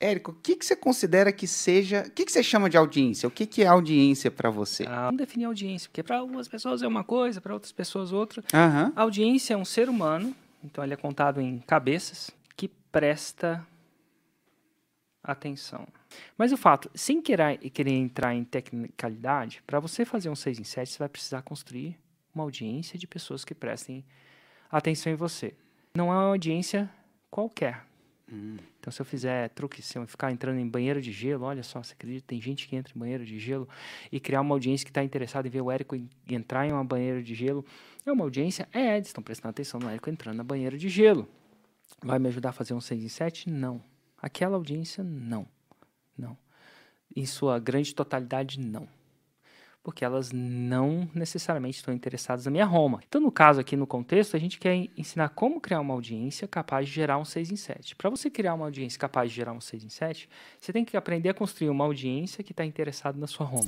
Érico, o que, que você considera que seja. O que, que você chama de audiência? O que, que é audiência para você? Ah, vamos definir audiência, porque para algumas pessoas é uma coisa, para outras pessoas outra. Aham. A audiência é um ser humano, então ele é contado em cabeças, que presta atenção. Mas o fato, sem querer, querer entrar em tecnicalidade, para você fazer um 6 em 7, você vai precisar construir uma audiência de pessoas que prestem atenção em você. Não é uma audiência qualquer. Então, se eu fizer truque, se eu ficar entrando em banheiro de gelo, olha só, você acredita, tem gente que entra em banheiro de gelo e criar uma audiência que está interessada em ver o Érico en- entrar em uma banheiro de gelo. É uma audiência? É, eles estão prestando atenção no Érico entrando na banheira de gelo. Vai me ajudar a fazer um 6 em 7? Não. Aquela audiência, não. Não. Em sua grande totalidade, não. Porque elas não necessariamente estão interessadas na minha Roma. Então, no caso aqui no contexto, a gente quer en- ensinar como criar uma audiência capaz de gerar um 6 em 7. Para você criar uma audiência capaz de gerar um 6 em 7, você tem que aprender a construir uma audiência que está interessada na sua Roma.